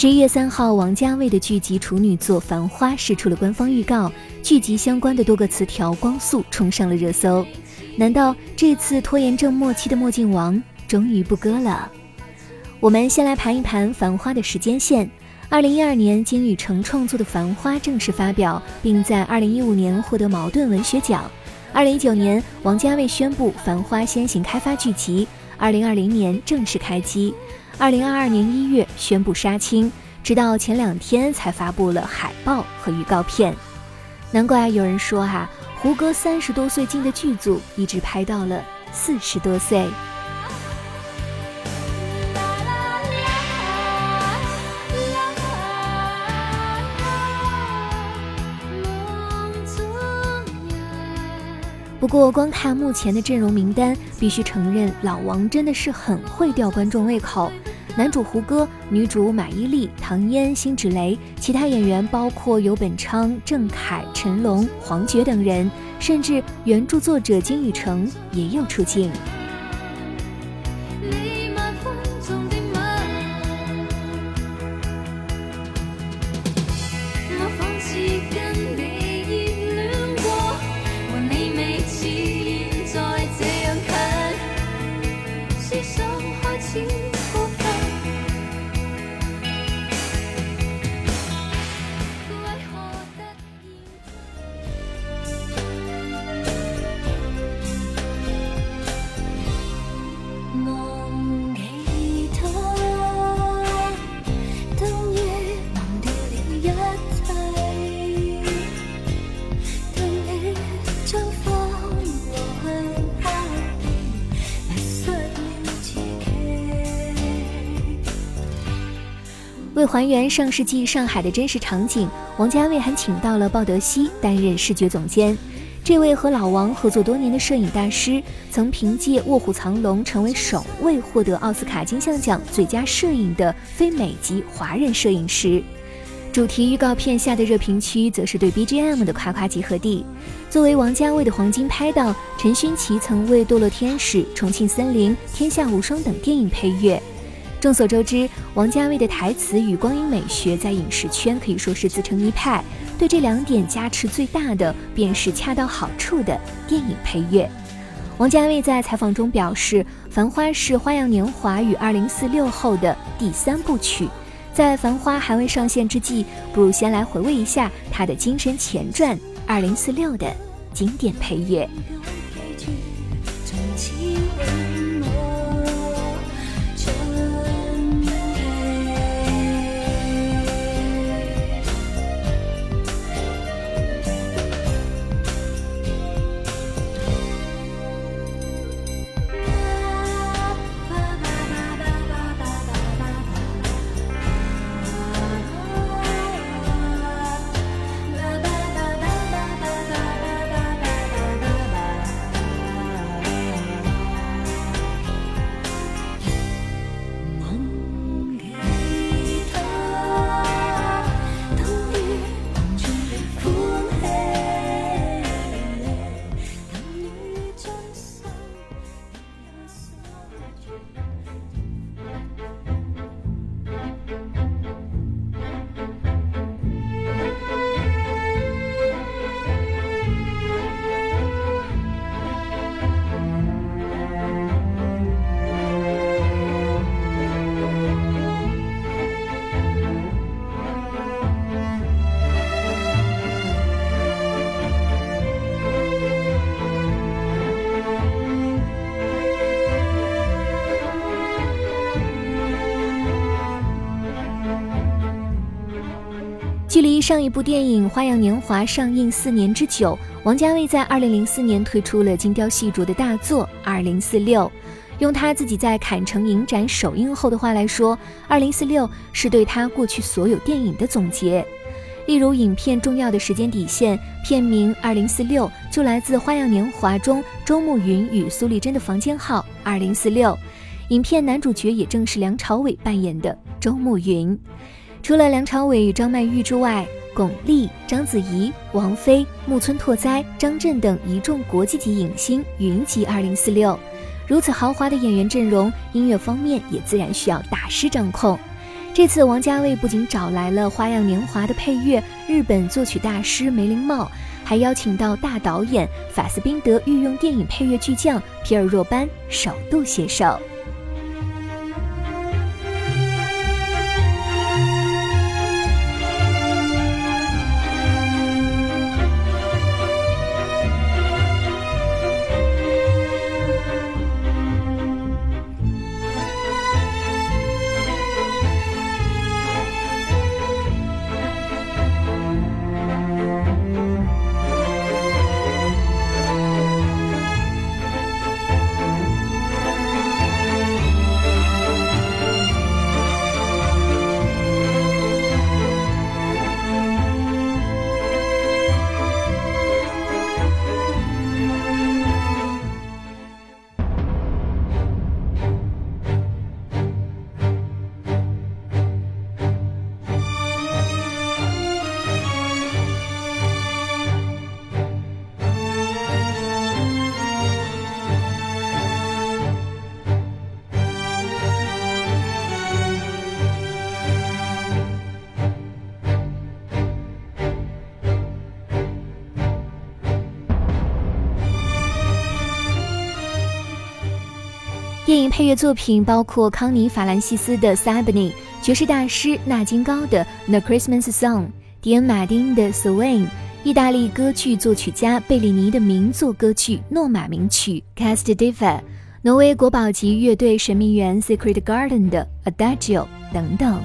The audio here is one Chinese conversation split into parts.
十一月三号，王家卫的剧集处女作《繁花》释出了官方预告，剧集相关的多个词条光速冲上了热搜。难道这次拖延症末期的墨镜王终于不割了？我们先来盘一盘《繁花》的时间线。二零一二年，金宇澄创作的《繁花》正式发表，并在二零一五年获得茅盾文学奖。二零一九年，王家卫宣布《繁花》先行开发剧集，二零二零年正式开机。二零二二年一月宣布杀青，直到前两天才发布了海报和预告片。难怪有人说哈，胡歌三十多岁进的剧组，一直拍到了四十多岁。不过，光看目前的阵容名单，必须承认老王真的是很会吊观众胃口。男主胡歌，女主马伊琍、唐嫣、辛芷蕾，其他演员包括游本昌、郑恺、陈龙、黄觉等人，甚至原著作者金宇澄也有出镜。为还原上世纪上海的真实场景，王家卫还请到了鲍德西担任视觉总监。这位和老王合作多年的摄影大师，曾凭借《卧虎藏龙》成为首位获得奥斯卡金像奖最佳摄影的非美籍华人摄影师。主题预告片下的热评区，则是对 BGM 的夸夸集合地。作为王家卫的黄金拍档，陈勋奇曾为《堕落天使》《重庆森林》《天下无双》等电影配乐。众所周知，王家卫的台词与光影美学在影视圈可以说是自成一派。对这两点加持最大的，便是恰到好处的电影配乐。王家卫在采访中表示，《繁花》是《花样年华》与《二零四六》后的第三部曲。在《繁花》还未上线之际，不如先来回味一下他的精神前传《二零四六》的经典配乐。上一部电影《花样年华》上映四年之久，王家卫在二零零四年推出了精雕细琢的大作《二零四六》。用他自己在坎城影展首映后的话来说，《二零四六》是对他过去所有电影的总结。例如，影片重要的时间底线，片名《二零四六》就来自《花样年华》中周慕云与苏丽珍的房间号二零四六。影片男主角也正是梁朝伟扮演的周慕云。除了梁朝伟与张曼玉之外，巩俐、章子怡、王菲、木村拓哉、张震等一众国际级影星云集二零四六。如此豪华的演员阵容，音乐方面也自然需要大师掌控。这次王家卫不仅找来了《花样年华》的配乐日本作曲大师梅林茂，还邀请到大导演法斯宾德御用电影配乐巨匠皮尔若班首度携手。电影配乐作品包括康妮·法兰西斯的《Sabine》，爵士大师纳金高的《The Christmas Song》，迪恩·马丁的《Swing》，意大利歌剧作曲家贝里尼的名作歌剧《诺马名曲》（Cast Diva），挪威国宝级乐队神秘园 （Secret Garden） 的《Adagio》等等。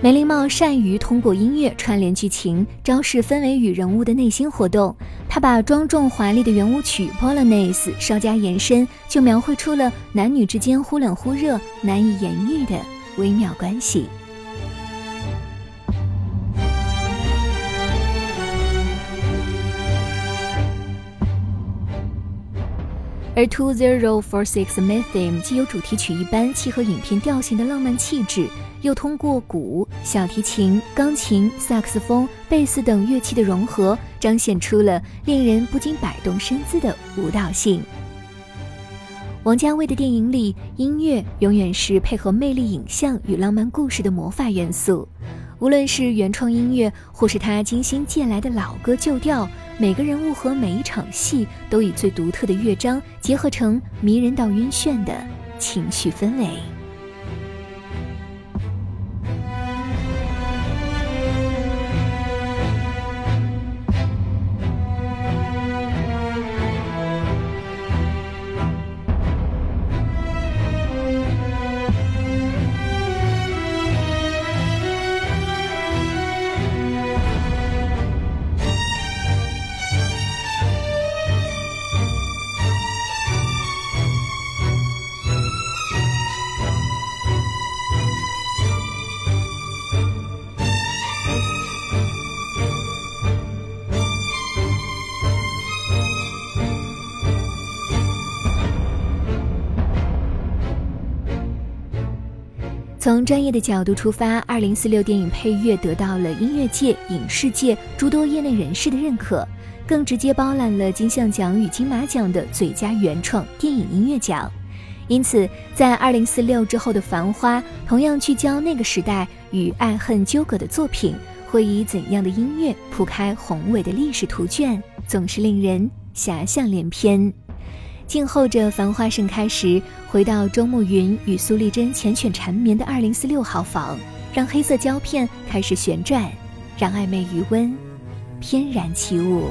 梅林茂善于通过音乐串联剧情，昭示氛围与人物的内心活动。他把庄重华丽的圆舞曲《Polonaise》稍加延伸，就描绘出了男女之间忽冷忽热、难以言喻的微妙关系。而《Two Zero Four Six m e t h e m 既有主题曲一般契合影片调性的浪漫气质。又通过鼓、小提琴、钢琴、萨克斯风、贝斯等乐器的融合，彰显出了令人不禁摆动身姿的舞蹈性。王家卫的电影里，音乐永远是配合魅力影像与浪漫故事的魔法元素。无论是原创音乐，或是他精心借来的老歌旧调，每个人物和每一场戏，都以最独特的乐章结合成迷人到晕眩的情绪氛围。从专业的角度出发，二零四六电影配乐得到了音乐界、影视界诸多业内人士的认可，更直接包揽了金像奖与金马奖的最佳原创电影音乐奖。因此，在二零四六之后的《繁花》，同样聚焦那个时代与爱恨纠葛的作品，会以怎样的音乐铺开宏伟的历史图卷，总是令人遐想连篇。静候着繁花盛开时，回到周慕云与苏丽珍缱绻缠绵的二零四六号房，让黑色胶片开始旋转，让暧昧余温翩然起舞。